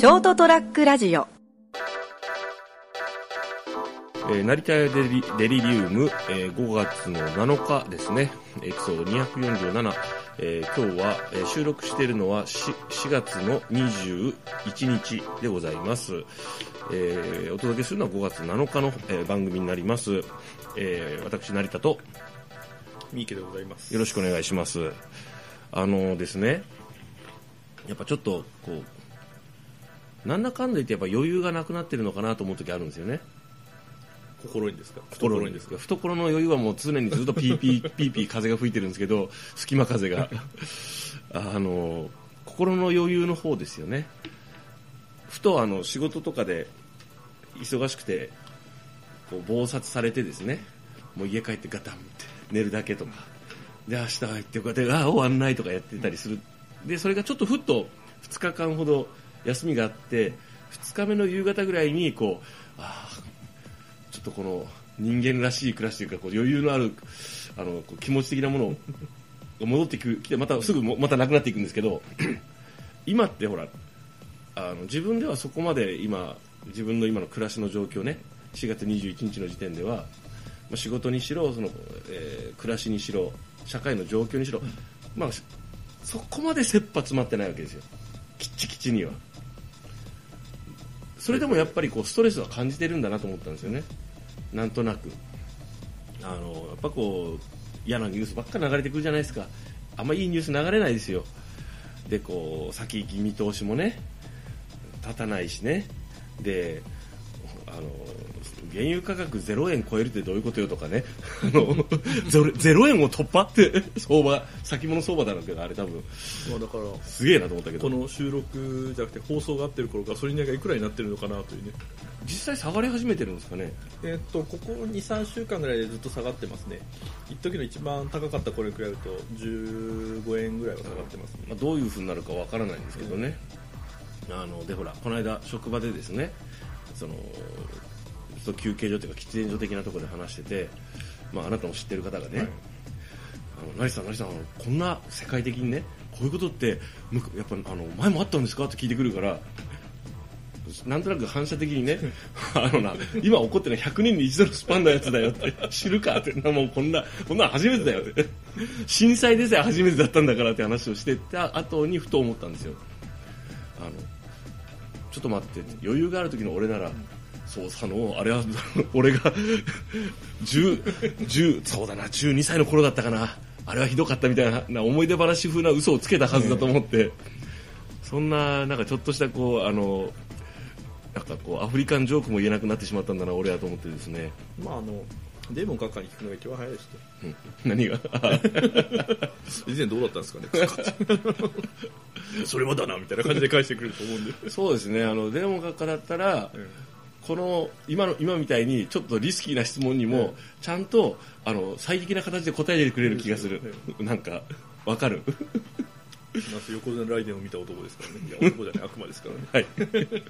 ショートトラックラジオえー成田屋デリデリリウム、えー5月の7日ですね、エピソード247、えー今日は、えー収録しているのは 4, 4月の21日でございます。えーお届けするのは5月7日の、えー番組になります。えー私、成田と三池でございます。よろしくお願いします。あのですね、やっぱちょっと、こう、なんだかんだ言ってやっぱ余裕がなくなってるのかなと思う時あるんですよね。心にですか？懐に。ですか懐の余裕はもう常にずっと ピーピーピーピー風が吹いてるんですけど隙間風が。あの心の余裕の方ですよね。ふとあの仕事とかで忙しくてこう忙殺されてですね。もう家帰ってガタンって寝るだけとか。で明日入ってこうやってああ終わんないとかやってたりする。でそれがちょっとふっと2日間ほど休みがあって2日目の夕方ぐらいにこうああちょっとこの人間らしい暮らしというかこう余裕のあるあの気持ち的なものが戻ってくきてまたすぐもまたなくなっていくんですけど 今ってほらあの自分ではそこまで今自分の今の暮らしの状況ね4月21日の時点では、まあ、仕事にしろその、えー暮らしにしろ社会の状況にしろ、まあ、そこまで切羽詰まってないわけですよ。きっちきちにはそれでもやっぱりこうストレスは感じてるんだなと思ったんですよね。なんとなく。あのやっぱこう嫌なニュースばっか流れてくるじゃないですか。あんまいいニュース流れないですよ。でこう先行き見通しもね立たないしね。であの原油価格0円超えるってどういうことよとかね あの ゼロ0円を突破って 相場先物相場だろうけどあれ多分まあだから、すげえなと思ったけどこの収録じゃなくて放送があってる頃ガソリン代がいくらになってるのかなというね。実際下がり始めてるんですかねえっと、ここ2、3週間ぐらいでずっと下がってますね。一時の一番高かった頃に比べると15円ぐらいは下がってますね。まあ、どういう風になるかわからないんですけどね、あのでほらこの間職場でですねそのと休憩所というか喫煙所的なところで話してて、まあ、あなたも知ってる方がね、はい。あの成さん、成さんこんな世界的にねこういうことってむやっぱあの前もあったんですか？って聞いてくるからなんとなく反射的にね あのな今起こってるのは100年に一度のスパンのやつだよって知るかってなもうこんなこんなの初めてだよって。震災でさえ初めてだったんだからって話をしてた後にふと思ったんですよ。あのちょっと待って余裕がある時の俺ならそうさのあれは 俺が 10 10そうだな12歳の頃だったかな。あれはひどかったみたいなな思い出話風な嘘をつけたはずだと思って、そんななんかちょっとしたこうあのなんかこうアフリカンジョークも言えなくなってしまったんだな俺はと思ってですね、まああの、デーモン閣下に聞くのが一番早いですね。うん、何が？以前どうだったんですかねそれはだなみたいな感じで返してくれると思うんで。そうですね。あのデーモン閣下だったら、この今の今みたいにちょっとリスキーな質問にもちゃんとあの最適な形で答えてくれる気がする、なんかわかる？夏横綱ライデンを見た男ですからね。いや、男じゃない、悪魔ですからね。はい。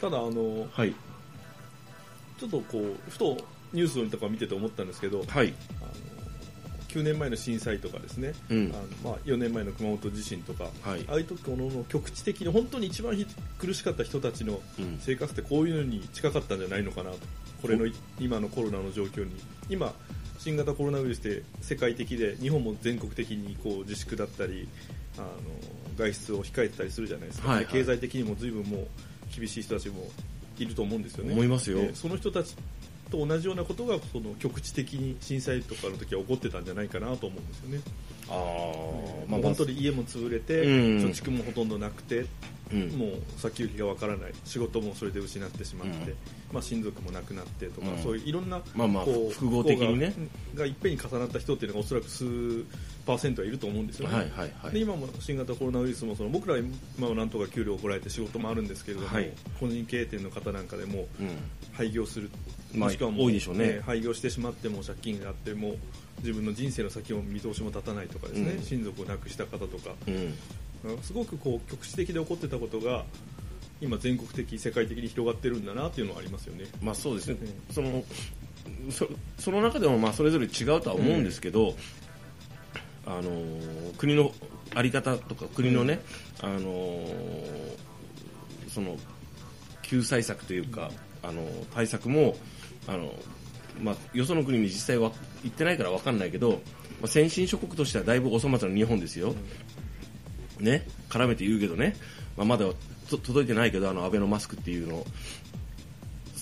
ただ、あの、はい。ちょっとこう、ふとニュースとか見てて思ったんですけど、はい。あの9年前の震災とかですね、うん。あのまあ、4年前の熊本地震とか、はい。ああいう時この局地的に本当に一番ひ苦しかった人たちのうん。生活ってこういうのに近かったんじゃないのかなと、これの今のコロナの状況に。今新型コロナウイルスで世界的で日本も全国的にこう自粛だったりあの外出を控えてたりするじゃないですか、はいはい。で経済的にも随分もう厳しい人たちもいると思うんですよね。思いますよ。でその人たちと同じようなことがその局地的に震災とかの時は起こってたんじゃないかなと思うんですよね、ああもう本当に家も潰れて、うん。貯蓄もほとんどなくて、うんもう先行きがわからない。仕事もそれで失ってしまって、うん。まあ、親族も亡くなってとか、うん。そういういろんな、まあまあこう複合的にね。ががいっぺんに重なった人っていうのがおそらく数パーセントはいると思うんですよね、はいはいはい。で今も新型コロナウイルスもその僕らは今はなんとか給料をもらえて仕事もあるんですけれども、はい。個人経営店の方なんかでもうん。廃業する、まあもしくはも多いでしょうね。廃業してしまっても借金があっても自分の人生の先を見通しも立たないとかですね、うん。親族を亡くした方とか。うん。すごくこう局地的で起こってたことが今全国的世界的に広がってるんだなっていうのはありますよね。まあそうですね、うそのそその中でもまあそれぞれ違うとは思うんですけど、あの国の在り方とか国のね、あのその救済策というかあの対策もあの、まあ、よその国に実際は行ってないから分かんないけど、まあ、先進諸国としてはだいぶお粗末な日本ですよ、ね、絡めて言うけどね、まあ、まだ届いてないけどあのアベノマスクっていうの。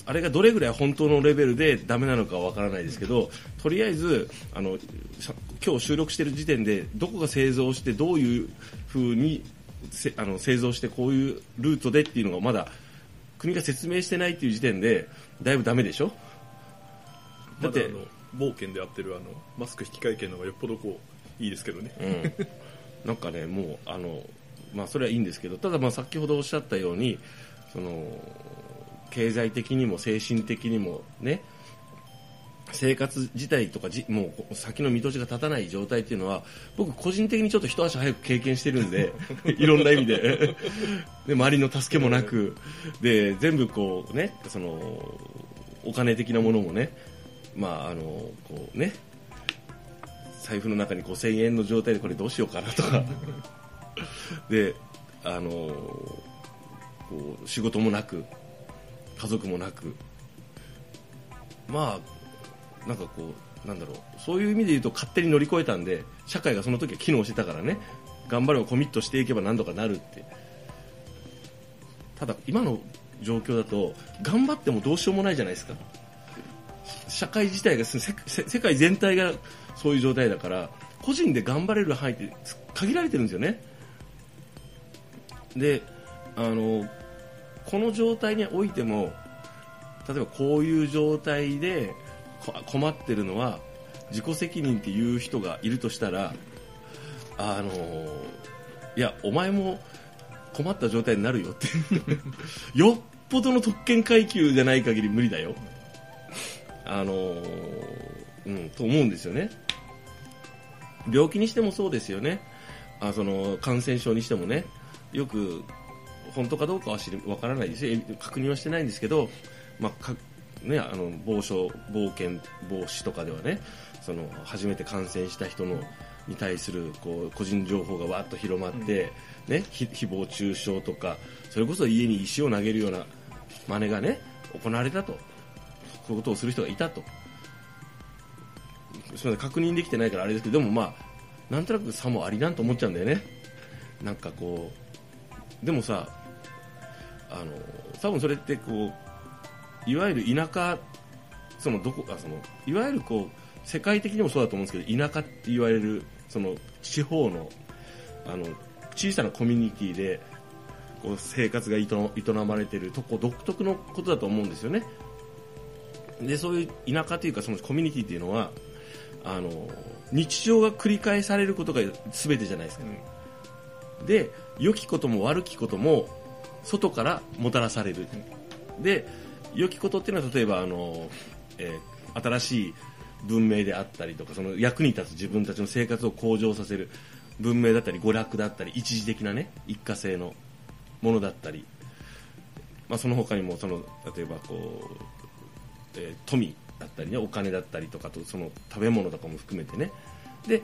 あれがどれぐらい本当のレベルでダメなのかは分からないですけどとりあえずあの今日収録している時点でどこが製造してどういうふうにあの製造してこういうルートでっていうのがまだ国が説明してないっていう時点でだいぶダメでしょだって冒険でやってるあのマスク引換券の方がよっぽどこういいですけどね、うん、なんかねもうあのまあそれはいいんですけどただまあ先ほどおっしゃったようにその経済的にも精神的にもね生活自体とかじもう先の見通しが立たない状態っていうのは僕個人的にちょっと一足早く経験してるんで いろんな意味で。で周りの助けもなくで全部こうねそのお金的なものもねまああのこうね財布の中に5000円の状態でこれどうしようかなとか。であのこう仕事もなく家族もなく。まあなんかこうなんだろう。そういう意味で言うと勝手に乗り越えたんで社会がその時は機能してたからね。頑張ればコミットしていけば何とかなるって。ただ今の状況だと頑張ってもどうしようもないじゃないですか社会自体が世界全体がそういう状態だから個人で頑張れる範囲って限られてるんですよね。であのこの状態においても例えばこういう状態で困ってるのは自己責任っていう人がいるとしたらあのいやお前も困った状態になるよって よっぽどの特権階級じゃない限り無理だよ。あのうんと思うんですよね。病気にしてもそうですよね。あその感染症にしてもね。よく本当かどうかは知りわからないですよ。確認はしてないんですけど、まあかね、あの防症冒険防止とかではねその初めて感染した人のに対するこう個人情報がわっと広まって、うん、ね、誹謗中傷とかそれこそ家に石を投げるような真似がね行われたとそういうことをする人がいたとすみません確認できてないからあれですけどでもまあなんとなく差もありなんと思っちゃうんだよねなんかこうでもさあの多分それってこういわゆる田舎そのどこあそのいわゆるこう世界的にもそうだと思うんですけど田舎って言われるその地方のあの小さなコミュニティでこう生活が営まれてるとこ独特のことだと思うんですよね。でそういう田舎というかそのコミュニティっていうのはあの日常が繰り返されることが全てじゃないですか、うん、で良きことも悪きことも外からもたらされる。で良きことっていうのは例えばあの、えー、新しい文明であったりとかその役に立つ自分たちの生活を向上させる文明だったり娯楽だったり一時的なね一過性のものだったり、まあ、その他にもその例えばこう、えー、富だったりねお金だったりとかとその食べ物とかも含めてね。で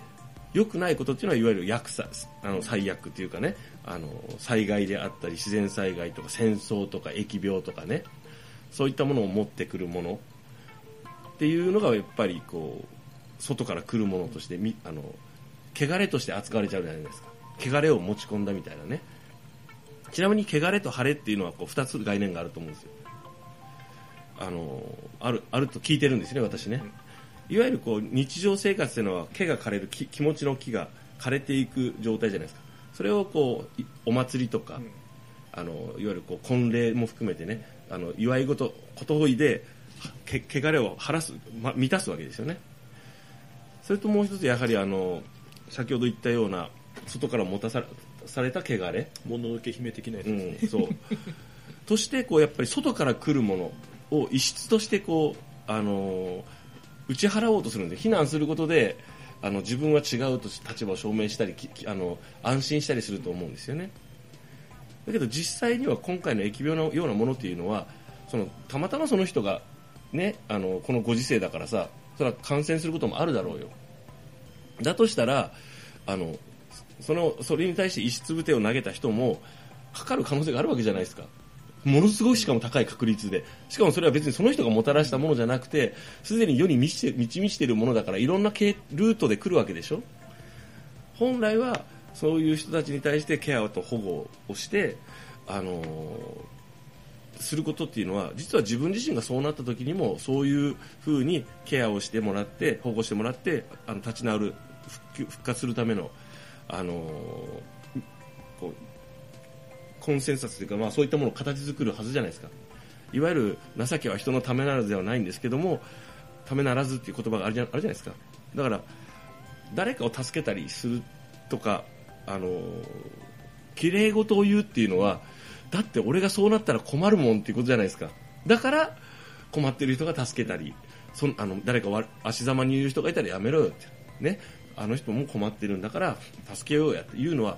良くないことっていうのはいわゆる薬さあの最悪っていうかねあの災害であったり自然災害とか戦争とか疫病とかね。そういったものを持ってくるもの。っていうのがやっぱりこう外から来るものとしてみあの汚れとして扱われちゃうじゃないですか。汚れを持ち込んだみたいなね。ちなみに汚れと晴れっていうのはこう2つ概念があると思うんですよ。あのあるあると聞いてるんですね私ね、いわゆるこう日常生活というのは毛が枯れる気持ちの木が枯れていく状態じゃないですか。それをこうお祭りとか、うん、あのいわゆるこう婚礼も含めてねあの祝い事こといでけ汚れを晴らす、ま、満たすわけですよね。それともう一つやはりあの先ほど言ったような外から持たさされた汚れ。もののけ姫的なやつですね、うん、そう。としてこうやっぱり外から来るものを異質としてこうあの打ち払おうとするんで非難することであの自分は違うと立場を証明したりあの安心したりすると思うんですよねだけど実際には今回の疫病のようなものっていうのはそのたまたまその人が、ね、あのこのご時世だからさそれは感染することもあるだろうよだとしたらあのそのそれに対して石つぶてを投げた人もかかる可能性があるわけじゃないですかものすごいしかも高い確率で。しかもそれは別にその人がもたらしたものじゃなくてすでに世に満ち満ち満ちているものだからいろんなルートで来るわけでしょ？本来はそういう人たちに対してケアと保護をして、あのすることっていうのは実は自分自身がそうなった時にもそういうふうにケアをしてもらって保護してもらってあの立ち直る復復活するための、あのーコンセンサスというか、まあ、そういったものを形作るはずじゃないですか。いわゆる情けは人のためならずではないんですけどもためならずっていう言葉があるじゃあるじゃないですか。だから誰かを助けたりするとかあの綺麗事を言うっていうのはだって俺がそうなったら困るもんっていうことじゃないですか。だから困ってる人が助けたりそんあの誰かわ足ざまに言う人がいたらやめろよって。ね。あの人も困ってるんだから助けようやっていうのは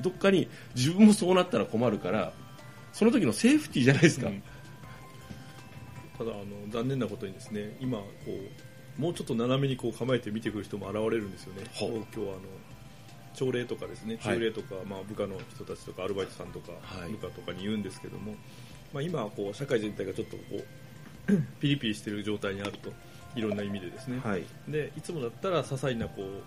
どっかに自分もそうなったら困るからその時のセーフティーじゃないですか、うん。ただあの残念なことにですね今こうもうちょっと斜めにこう構えて見てくる人も現れるんですよね。今日はあの朝礼とかですね、はい。朝礼とか、まあ、部下の人たちとかアルバイトさんとか、はい。部下とかに言うんですけども、まあ、今はこう社会全体がちょっとこう ピリピリしている状態にあるといろんな意味でですね、はい。でいつもだったら些細なこう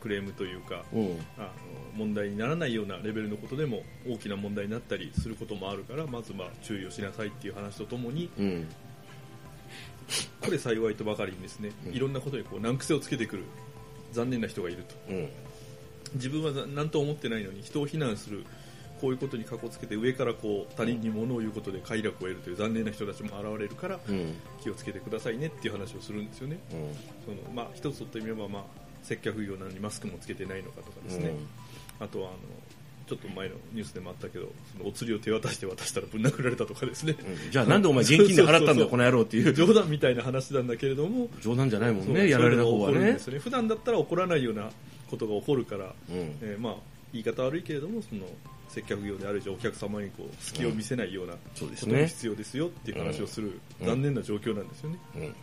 クレームというかう。んあの問題にならないようなレベルのことでも大きな問題になったりすることもあるからまずまあ注意をしなさいっていう話とともにうん。これ幸いとばかりにですねうん。いろんなことにこう難癖をつけてくる残念な人がいると。うん。自分は何とも思ってないのに人を非難するこういうことにかこつけて上からこう他人に物を言うことで快楽を得るという残念な人たちも現れるからうん。気をつけてくださいねっていう話をするんですよね。そのまあ一つとってみればまあ接客業なのにマスクもつけてないのかとかですね、あとはあのちょっと前のニュースでもあったけどそのお釣りを手渡して渡したらぶん殴られたとかですね、うん。じゃあなんでお前現金で払ったんだこの野郎っていう。冗談みたいな話なんだけれども。冗談じゃないもんねやられた方はね。ね。普段だったら起こらないようなことが起こるから、うん。えーまあ言い方悪いけれどもその接客業である以上お客様にこう隙を見せないようなことそうですね。も必要ですよっていう話をするうん。残念な状況なんですよね、うん。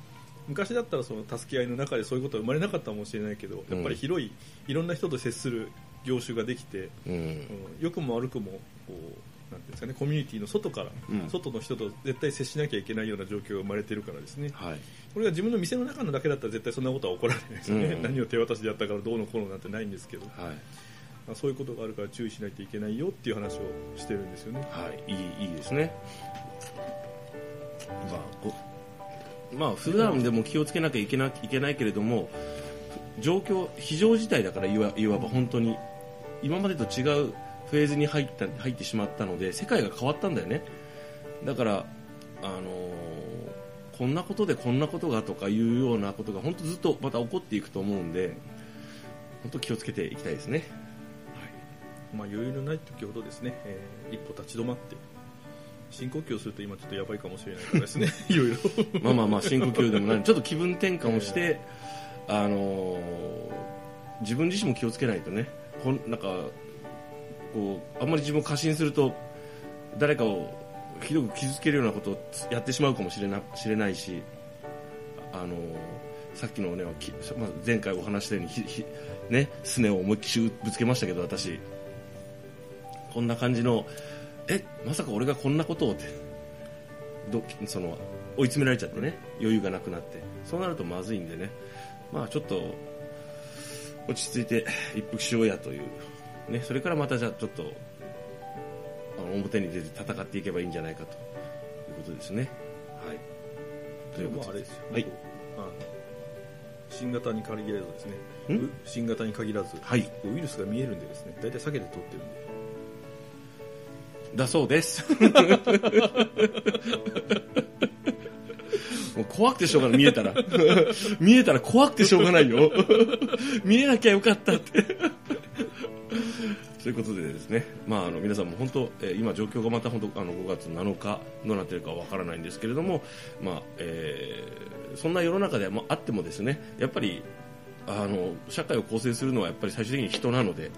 昔だったらその助け合いの中でそういうことは生まれなかったかもしれないけどやっぱり広いいろんな人と接する業種ができて、うん。うん。良くも悪くもこうなんていうんですかねコミュニティの外から、うん。外の人と絶対接しなきゃいけないような状況が生まれてるからですね。はい。これが自分の店の中のだけだったら絶対そんなことは起こらないですよね、うん。何を手渡しでやったからどうのこうのなんてないんですけど、はい。まあそういうことがあるから注意しないといけないよっていう話をしてるんですよねはい、いいいいですね。まあ、こまあ普段でも気をつけなきゃいけないけないけれども、状況、非常事態だからいわいわば本当に、今までと違うフェーズに入った入ってしまったので、世界が変わったんだよね。だから、あのーこんなことでこんなことがとかいうようなことが本当ずっとまた起こっていくと思うんで、本当気をつけていきたいですね。まあ、余裕のない時ほどですね、えー一歩立ち止まって深呼吸をすると今ちょっとやばいかもしれないからですね。いろいろ。まあまあまあ深呼吸でもない。ちょっと気分転換をして、あのー自分自身も気をつけないとね。ほんなんかこうあんまり自分を過信すると誰かをひどく傷つけるようなことをやってしまうかもしれなしれないし、あのーさっきのね、きまあ、前回お話したようにひひねすねを思いっきりぶつけましたけど私こんな感じのえまさか俺がこんなことをってどその追い詰められちゃってね余裕がなくなって。そうなるとまずいんでね。まあちょっと落ち着いて一服しようやという、ね、それからまたじゃあちょっとあの表に出て戦っていけばいいんじゃないかと。いうことですね。はい、ということで。まああれですよ、はい。新型に限らずですね。新型に限らず、はい。ウイルスが見えるんでですね。大体避けて取ってるんでだそうです。もう怖くてしょうがない、見えたら。見えたら怖くてしょうがないよ。見えなきゃよかったって。ということでですね、まあ、あの皆さんも本当、えー今状況がまた本当あの5月7日どうなっているかわからないんですけれども、まあえーそんな世の中でもあってもですねやっぱりあの社会を構成するのはやっぱり最終的に人なので、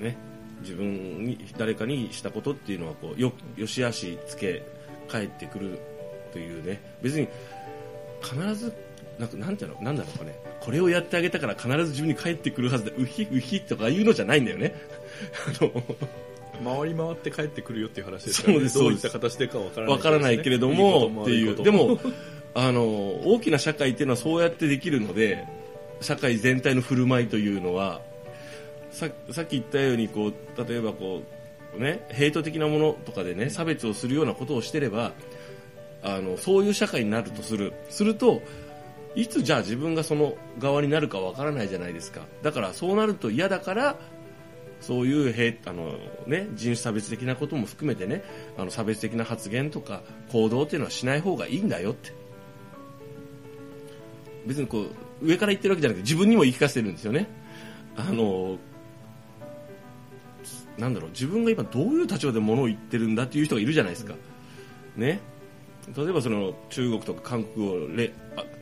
ね、自分に誰かにしたことっていうのはこうよよしあしつけ返ってくるというね。別に必ずなんかなんていうのなんだろうかね。これをやってあげたから必ず自分に返ってくるはずでうひうひとかいうのじゃないんだよね。あの回り回って帰ってくるよっていう話ですから、ね、そうですどういった形でかわからない、わからないけれどもっていう。悪でもあの大きな社会っていうのはそうやってできるので社会全体の振る舞いというのはささっき言ったようにこう例えばこう、ね、ヘイト的なものとかでね差別をするようなことをしてればあのそういう社会になるとする。するといつじゃあ自分がその側になるかわからないじゃないですか。だからそうなると嫌だからそういうへあの、ね、人種差別的なことも含めてねあの差別的な発言とか行動っていうのはしない方がいいんだよって。別にこう上から言ってるわけじゃなくて自分にも言い聞かせてるんですよね。あのなんだろう自分が今どういう立場で物を言ってるんだっていう人がいるじゃないですか、ね。例えばその中国とか韓国をれ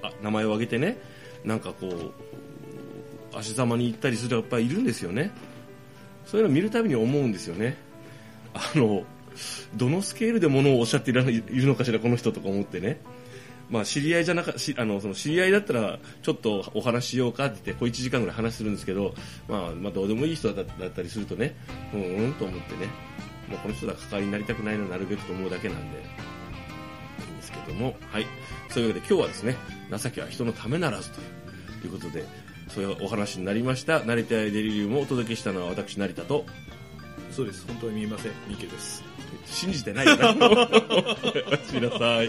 あ名前を挙げてねなんかこう足ざまに行ったりする人がやっぱりいるんですよね。そういうのを見るたびに思うんですよね。あのどのスケールでものをおっしゃっていらいるのかしらこの人とか思ってね。まあ知り合いじゃなかしあのその知り合いだったらちょっとお話ししようかって言って小1時間ぐらい話するんですけど、まあ、まあどうでもいい人だだったりするとねうんうんと思ってね。もうこの人とは関わりになりたくないのなるべくと思うだけなんで。いいんですけどもはい。そういうわけで今日はですね情けは人のためならずということでそういうお話になりました。成田デリリウムをお届けしたのは私成田と。そうです。本当に見えません。三池です。信じてないよなおやすみなさい